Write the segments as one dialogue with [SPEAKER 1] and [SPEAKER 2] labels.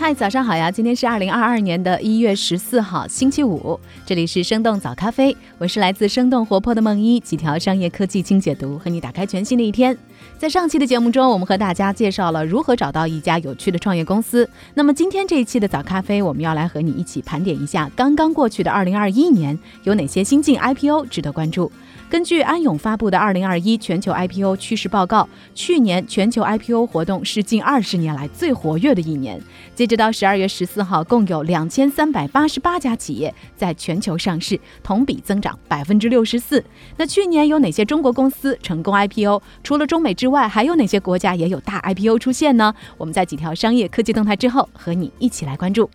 [SPEAKER 1] 嗨，早上好呀！今天是二零二二年的一月十四号，星期五。这里是生动早咖啡，我是来自生动活泼的梦一，几条商业科技轻解读，和你打开全新的一天。在上期的节目中，我们和大家介绍了如何找到一家有趣的创业公司。那么今天这一期的早咖啡，我们要来和你一起盘点一下刚刚过去的二零二一年有哪些新晋 IPO 值得关注。根据安永发布的《二零二一全球 IPO 趋势报告》，去年全球 IPO 活动是近二十年来最活跃的一年。截直到十二月十四号，共有两千三百八十八家企业在全球上市，同比增长百分之六十四。那去年有哪些中国公司成功 IPO？除了中美之外，还有哪些国家也有大 IPO 出现呢？我们在几条商业科技动态之后，和你一起来关注。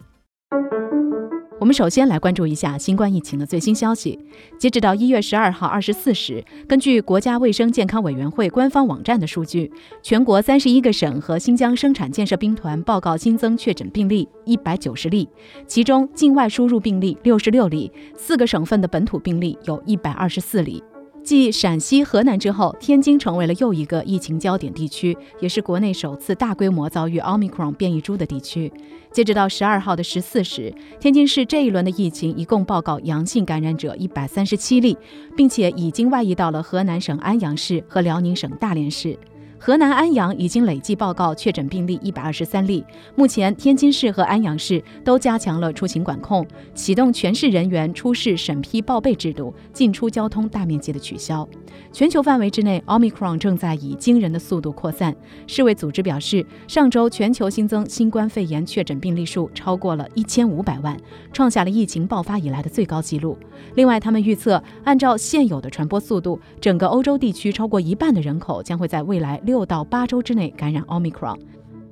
[SPEAKER 1] 我们首先来关注一下新冠疫情的最新消息。截止到一月十二号二十四时，根据国家卫生健康委员会官方网站的数据，全国三十一个省和新疆生产建设兵团报告新增确诊病例一百九十例，其中境外输入病例六十六例，四个省份的本土病例有一百二十四例。继陕西、河南之后，天津成为了又一个疫情焦点地区，也是国内首次大规模遭遇奥密克戎变异株的地区。截止到十二号的十四时，天津市这一轮的疫情一共报告阳性感染者一百三十七例，并且已经外溢到了河南省安阳市和辽宁省大连市。河南安阳已经累计报告确诊病例一百二十三例。目前，天津市和安阳市都加强了出行管控，启动全市人员出示审批报备制度，进出交通大面积的取消。全球范围之内，奥密克戎正在以惊人的速度扩散。世卫组织表示，上周全球新增新冠肺炎确诊病例数超过了一千五百万，创下了疫情爆发以来的最高纪录。另外，他们预测，按照现有的传播速度，整个欧洲地区超过一半的人口将会在未来六。到八周之内感染奥密克戎，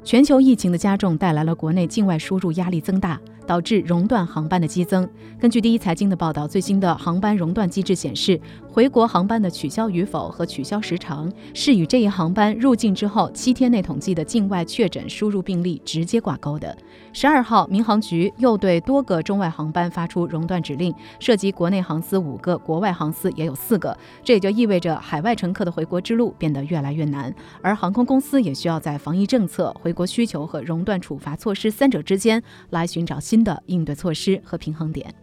[SPEAKER 1] 全球疫情的加重带来了国内境外输入压力增大。导致熔断航班的激增。根据第一财经的报道，最新的航班熔断机制显示，回国航班的取消与否和取消时长是与这一航班入境之后七天内统计的境外确诊输入病例直接挂钩的。十二号，民航局又对多个中外航班发出熔断指令，涉及国内航司五个，国外航司也有四个。这也就意味着海外乘客的回国之路变得越来越难，而航空公司也需要在防疫政策、回国需求和熔断处罚措施三者之间来寻找。新的应对措施和平衡点。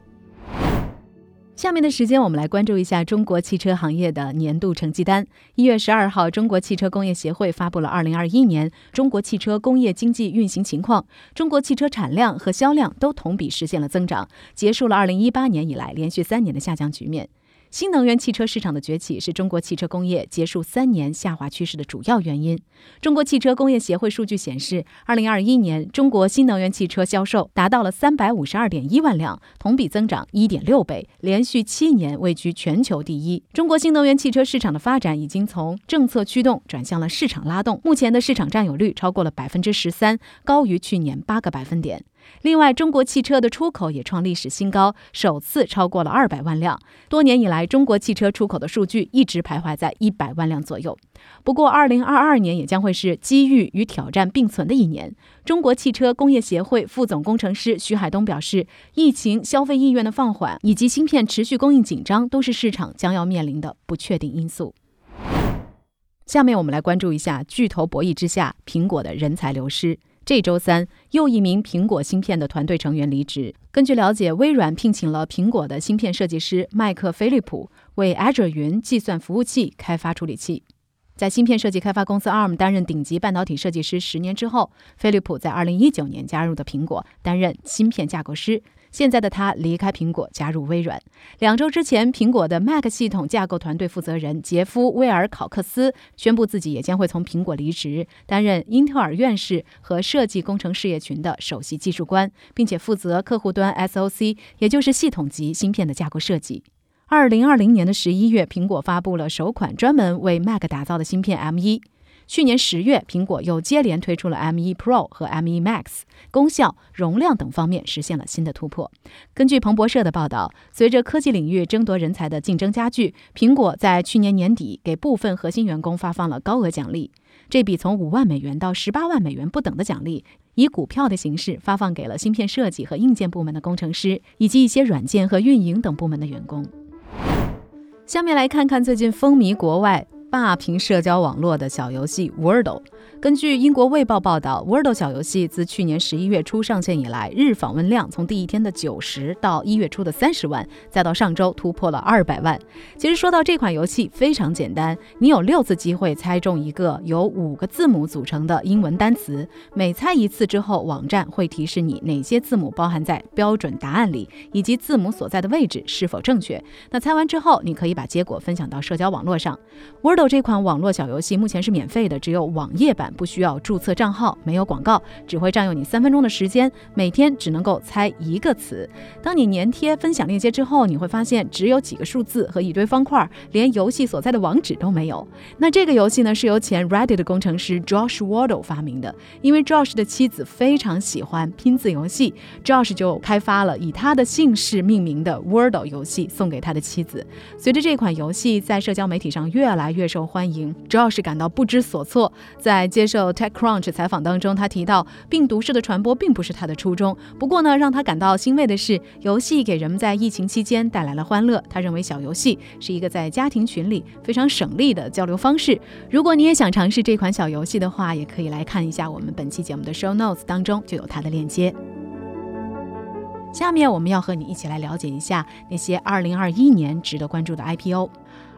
[SPEAKER 1] 下面的时间，我们来关注一下中国汽车行业的年度成绩单。一月十二号，中国汽车工业协会发布了二零二一年中国汽车工业经济运行情况，中国汽车产量和销量都同比实现了增长，结束了二零一八年以来连续三年的下降局面。新能源汽车市场的崛起是中国汽车工业结束三年下滑趋势的主要原因。中国汽车工业协会数据显示，二零二一年中国新能源汽车销售达到了三百五十二点一万辆，同比增长一点六倍，连续七年位居全球第一。中国新能源汽车市场的发展已经从政策驱动转向了市场拉动，目前的市场占有率超过了百分之十三，高于去年八个百分点。另外，中国汽车的出口也创历史新高，首次超过了二百万辆。多年以来，中国汽车出口的数据一直徘徊在一百万辆左右。不过，二零二二年也将会是机遇与挑战并存的一年。中国汽车工业协会副总工程师徐海东表示，疫情、消费意愿的放缓以及芯片持续供应紧张，都是市场将要面临的不确定因素。下面我们来关注一下巨头博弈之下，苹果的人才流失。这周三，又一名苹果芯片的团队成员离职。根据了解，微软聘请了苹果的芯片设计师麦克菲利普为 Azure 云计算服务器开发处理器。在芯片设计开发公司 ARM 担任顶级半导体设计师十年之后，菲利普在2019年加入的苹果，担任芯片架构师。现在的他离开苹果，加入微软。两周之前，苹果的 Mac 系统架构团队负责人杰夫·威尔考克斯宣布自己也将会从苹果离职，担任英特尔院士和设计工程事业群的首席技术官，并且负责客户端 SOC，也就是系统级芯片的架构设计。二零二零年的十一月，苹果发布了首款专门为 Mac 打造的芯片 M1。去年十月，苹果又接连推出了 M1 Pro 和 M1 Max，功效、容量等方面实现了新的突破。根据彭博社的报道，随着科技领域争夺人才的竞争加剧，苹果在去年年底给部分核心员工发放了高额奖励。这笔从五万美元到十八万美元不等的奖励，以股票的形式发放给了芯片设计和硬件部门的工程师，以及一些软件和运营等部门的员工。下面来看看最近风靡国外。霸屏社交网络的小游戏 Wordle。根据英国卫报报道，Wordle 小游戏自去年十一月初上线以来，日访问量从第一天的九十到一月初的三十万，再到上周突破了二百万。其实说到这款游戏非常简单，你有六次机会猜中一个由五个字母组成的英文单词，每猜一次之后，网站会提示你哪些字母包含在标准答案里，以及字母所在的位置是否正确。那猜完之后，你可以把结果分享到社交网络上。Wordle 这款网络小游戏目前是免费的，只有网页版。不需要注册账号，没有广告，只会占用你三分钟的时间，每天只能够猜一个词。当你粘贴分享链接之后，你会发现只有几个数字和一堆方块，连游戏所在的网址都没有。那这个游戏呢，是由前 Reddit 工程师 Josh Wardle 发明的。因为 Josh 的妻子非常喜欢拼字游戏，Josh 就开发了以他的姓氏命名的 Wordle 游戏，送给他的妻子。随着这款游戏在社交媒体上越来越受欢迎主要是感到不知所措，在接受 TechCrunch 采访当中，他提到病毒式的传播并不是他的初衷。不过呢，让他感到欣慰的是，游戏给人们在疫情期间带来了欢乐。他认为小游戏是一个在家庭群里非常省力的交流方式。如果你也想尝试这款小游戏的话，也可以来看一下我们本期节目的 Show Notes 当中就有它的链接。下面我们要和你一起来了解一下那些2021年值得关注的 IPO。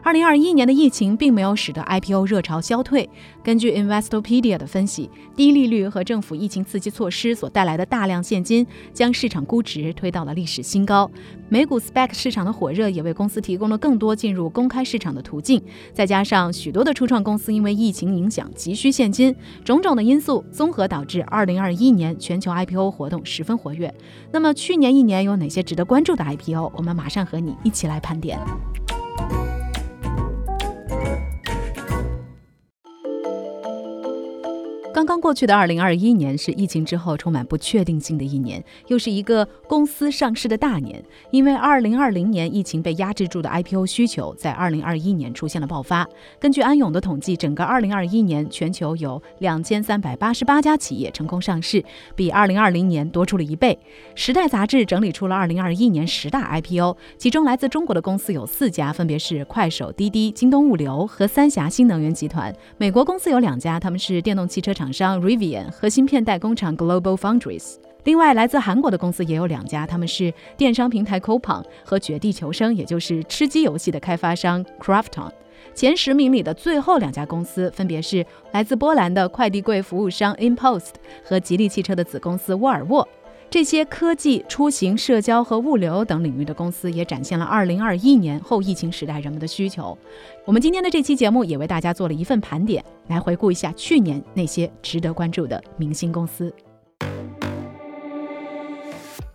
[SPEAKER 1] 二零二一年的疫情并没有使得 IPO 热潮消退。根据 Investopedia 的分析，低利率和政府疫情刺激措施所带来的大量现金，将市场估值推到了历史新高。美股 SPAC 市场的火热也为公司提供了更多进入公开市场的途径。再加上许多的初创公司因为疫情影响急需现金，种种的因素综合导致二零二一年全球 IPO 活动十分活跃。那么去年一年有哪些值得关注的 IPO？我们马上和你一起来盘点。刚刚过去的二零二一年是疫情之后充满不确定性的一年，又是一个公司上市的大年。因为二零二零年疫情被压制住的 IPO 需求，在二零二一年出现了爆发。根据安永的统计，整个二零二一年全球有两千三百八十八家企业成功上市，比二零二零年多出了一倍。时代杂志整理出了二零二一年十大 IPO，其中来自中国的公司有四家，分别是快手、滴滴、京东物流和三峡新能源集团。美国公司有两家，他们是电动汽车厂。商 Rivian 和芯片代工厂 Global Foundries。另外，来自韩国的公司也有两家，他们是电商平台 Coupon 和绝地求生，也就是吃鸡游戏的开发商 Crafton。前十名里的最后两家公司分别是来自波兰的快递柜服务商 InPost 和吉利汽车的子公司沃尔沃。这些科技、出行、社交和物流等领域的公司也展现了2021年后疫情时代人们的需求。我们今天的这期节目也为大家做了一份盘点，来回顾一下去年那些值得关注的明星公司。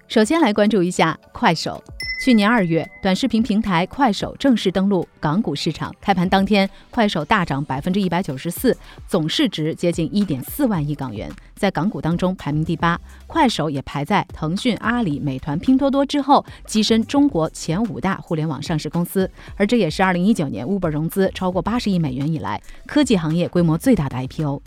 [SPEAKER 1] 首先来关注一下快手。去年二月，短视频平台快手正式登陆港股市场。开盘当天，快手大涨百分之一百九十四，总市值接近一点四万亿港元，在港股当中排名第八。快手也排在腾讯、阿里、美团、拼多多之后，跻身中国前五大互联网上市公司。而这也是二零一九年 Uber 融资超过八十亿美元以来，科技行业规模最大的 IPO。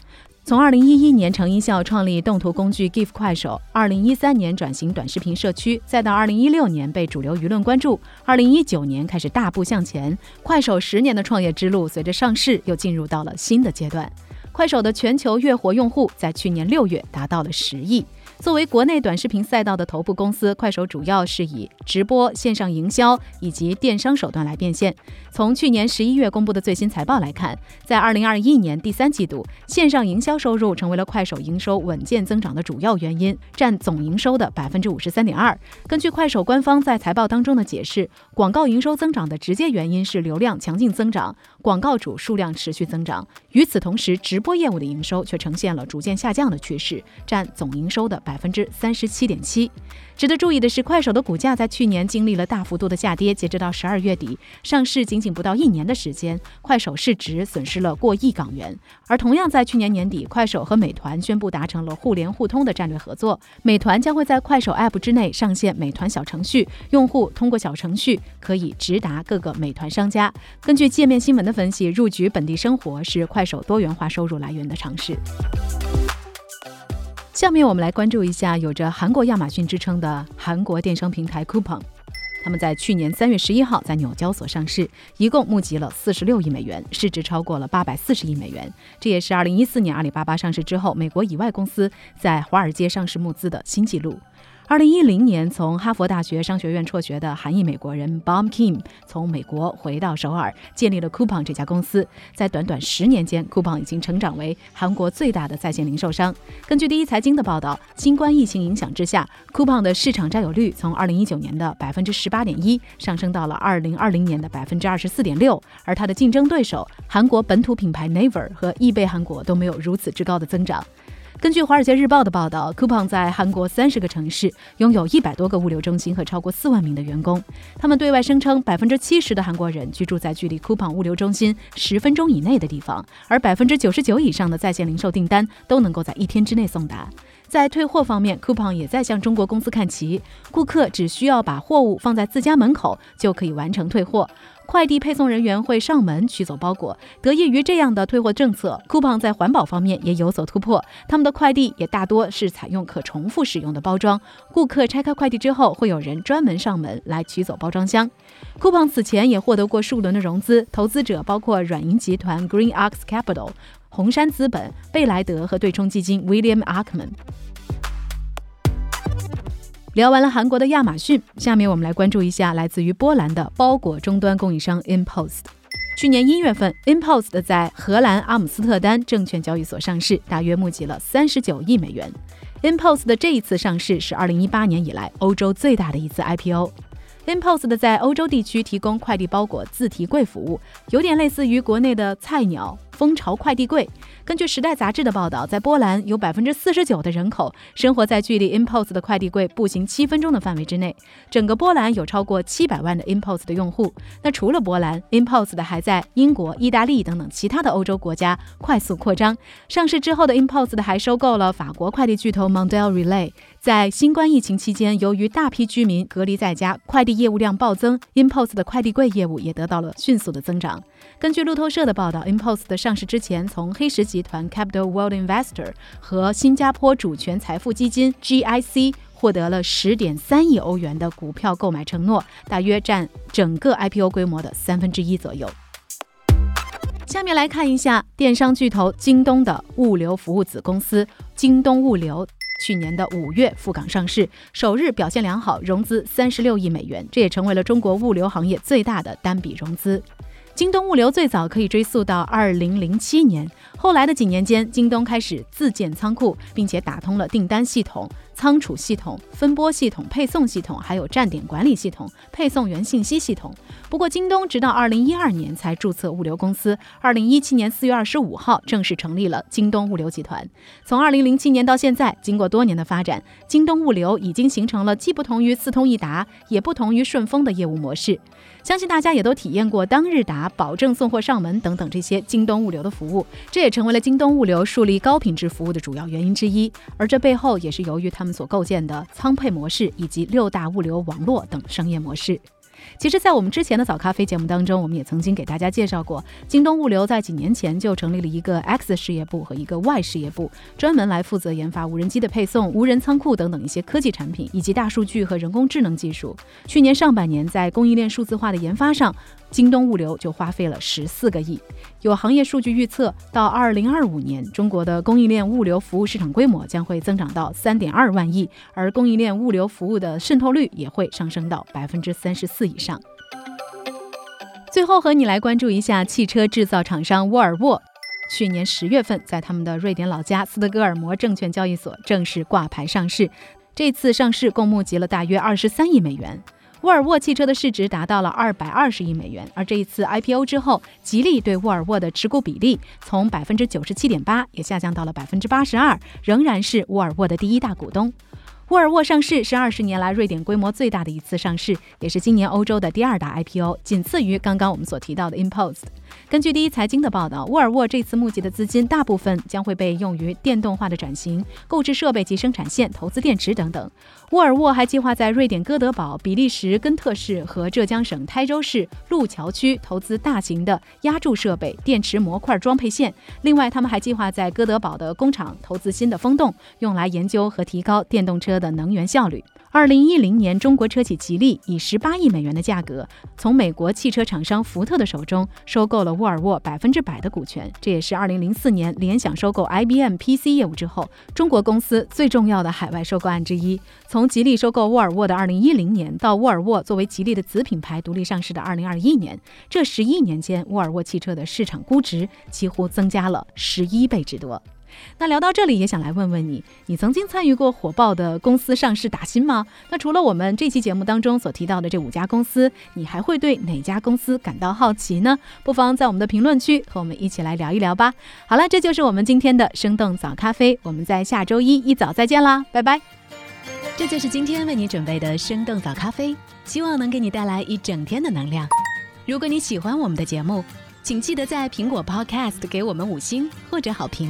[SPEAKER 1] 从二零一一年成音效创立动图工具 GIF 快手，二零一三年转型短视频社区，再到二零一六年被主流舆论关注，二零一九年开始大步向前。快手十年的创业之路，随着上市又进入到了新的阶段。快手的全球月活用户在去年六月达到了十亿。作为国内短视频赛道的头部公司，快手主要是以直播、线上营销以及电商手段来变现。从去年十一月公布的最新财报来看，在二零二一年第三季度，线上营销收入成为了快手营收稳健增长的主要原因，占总营收的百分之五十三点二。根据快手官方在财报当中的解释，广告营收增长的直接原因是流量强劲增长，广告主数量持续增长。与此同时，直播业务的营收却呈现了逐渐下降的趋势，占总营收的百百分之三十七点七。值得注意的是，快手的股价在去年经历了大幅度的下跌。截止到十二月底，上市仅仅不到一年的时间，快手市值损失了过亿港元。而同样在去年年底，快手和美团宣布达成了互联互通的战略合作，美团将会在快手 App 之内上线美团小程序，用户通过小程序可以直达各个美团商家。根据界面新闻的分析，入局本地生活是快手多元化收入来源的尝试。下面我们来关注一下有着韩国亚马逊之称的韩国电商平台 Coupon。他们在去年三月十一号在纽交所上市，一共募集了四十六亿美元，市值超过了八百四十亿美元。这也是二零一四年阿里巴巴上市之后，美国以外公司在华尔街上市募资的新纪录。二零一零年从哈佛大学商学院辍学的韩裔美国人 Bob Kim 从美国回到首尔，建立了 Coupon 这家公司。在短短十年间，Coupon 已经成长为韩国最大的在线零售商。根据第一财经的报道，新冠疫情影响之下，Coupon 的市场占有率从二零一九年的百分之十八点一上升到了二零二零年的百分之二十四点六。而它的竞争对手韩国本土品牌 Naver 和易贝韩国都没有如此之高的增长。根据《华尔街日报》的报道，Coupon 在韩国三十个城市拥有一百多个物流中心和超过四万名的员工。他们对外声称，百分之七十的韩国人居住在距离 Coupon 物流中心十分钟以内的地方，而百分之九十九以上的在线零售订单都能够在一天之内送达。在退货方面，Coupon 也在向中国公司看齐，顾客只需要把货物放在自家门口就可以完成退货。快递配送人员会上门取走包裹。得益于这样的退货政策，Coupon 在环保方面也有所突破。他们的快递也大多是采用可重复使用的包装。顾客拆开快递之后，会有人专门上门来取走包装箱。Coupon 此前也获得过数轮的融资，投资者包括软银集团 Green Ox Capital、红杉资本、贝莱德和对冲基金 William Ackman。聊完了韩国的亚马逊，下面我们来关注一下来自于波兰的包裹终端供应商 InPost。去年一月份，InPost 在荷兰阿姆斯特丹证券交易所上市，大约募集了三十九亿美元。InPost 的这一次上市是二零一八年以来欧洲最大的一次 IPO。InPost 在欧洲地区提供快递包裹自提柜服务，有点类似于国内的菜鸟。蜂巢快递柜。根据《时代》杂志的报道，在波兰有百分之四十九的人口生活在距离 InPost 的快递柜步行七分钟的范围之内。整个波兰有超过七百万的 InPost 的用户。那除了波兰，InPost 还在英国、意大利等等其他的欧洲国家快速扩张。上市之后的 InPost 还收购了法国快递巨头 Mondial Relay。在新冠疫情期间，由于大批居民隔离在家，快递业务量暴增，InPost 的快递柜业务也得到了迅速的增长。根据路透社的报道，InPost 的上市之前，从黑石集团 Capital World Investor 和新加坡主权财富基金 GIC 获得了十点三亿欧元的股票购买承诺，大约占整个 IPO 规模的三分之一左右。下面来看一下电商巨头京东的物流服务子公司京东物流，去年的五月赴港上市，首日表现良好，融资三十六亿美元，这也成为了中国物流行业最大的单笔融资。京东物流最早可以追溯到二零零七年，后来的几年间，京东开始自建仓库，并且打通了订单系统。仓储系统、分拨系统、配送系统，还有站点管理系统、配送员信息系统。不过，京东直到二零一二年才注册物流公司，二零一七年四月二十五号正式成立了京东物流集团。从二零零七年到现在，经过多年的发展，京东物流已经形成了既不同于四通一达，也不同于顺丰的业务模式。相信大家也都体验过当日达、保证送货上门等等这些京东物流的服务，这也成为了京东物流树立高品质服务的主要原因之一。而这背后也是由于它他们。所构建的仓配模式以及六大物流网络等商业模式。其实，在我们之前的早咖啡节目当中，我们也曾经给大家介绍过，京东物流在几年前就成立了一个 X 事业部和一个 Y 事业部，专门来负责研发无人机的配送、无人仓库等等一些科技产品，以及大数据和人工智能技术。去年上半年，在供应链数字化的研发上，京东物流就花费了十四个亿。有行业数据预测，到二零二五年，中国的供应链物流服务市场规模将会增长到三点二万亿，而供应链物流服务的渗透率也会上升到百分之三十四以上。最后和你来关注一下汽车制造厂商沃尔沃，去年十月份在他们的瑞典老家斯德哥尔摩证券交易所正式挂牌上市，这次上市共募集了大约二十三亿美元。沃尔沃汽车的市值达到了二百二十亿美元，而这一次 IPO 之后，吉利对沃尔沃的持股比例从百分之九十七点八也下降到了百分之八十二，仍然是沃尔沃的第一大股东。沃尔沃上市是二十年来瑞典规模最大的一次上市，也是今年欧洲的第二大 IPO，仅次于刚刚我们所提到的 Impost。根据第一财经的报道，沃尔沃这次募集的资金大部分将会被用于电动化的转型、购置设备及生产线、投资电池等等。沃尔沃还计划在瑞典哥德堡、比利时根特市和浙江省台州市路桥区投资大型的压铸设备、电池模块装配线。另外，他们还计划在哥德堡的工厂投资新的风洞，用来研究和提高电动车的能源效率。二零一零年，中国车企吉利以十八亿美元的价格，从美国汽车厂商福特的手中收购了沃尔沃百分之百的股权。这也是二零零四年联想收购 IBM PC 业务之后，中国公司最重要的海外收购案之一。从吉利收购沃尔沃的二零一零年，到沃尔沃作为吉利的子品牌独立上市的二零二一年，这十一年间，沃尔沃汽车的市场估值几乎增加了十一倍之多。那聊到这里，也想来问问你，你曾经参与过火爆的公司上市打新吗？那除了我们这期节目当中所提到的这五家公司，你还会对哪家公司感到好奇呢？不妨在我们的评论区和我们一起来聊一聊吧。好了，这就是我们今天的生动早咖啡，我们在下周一一早再见啦，拜拜。这就是今天为你准备的生动早咖啡，希望能给你带来一整天的能量。如果你喜欢我们的节目，请记得在苹果 Podcast 给我们五星或者好评，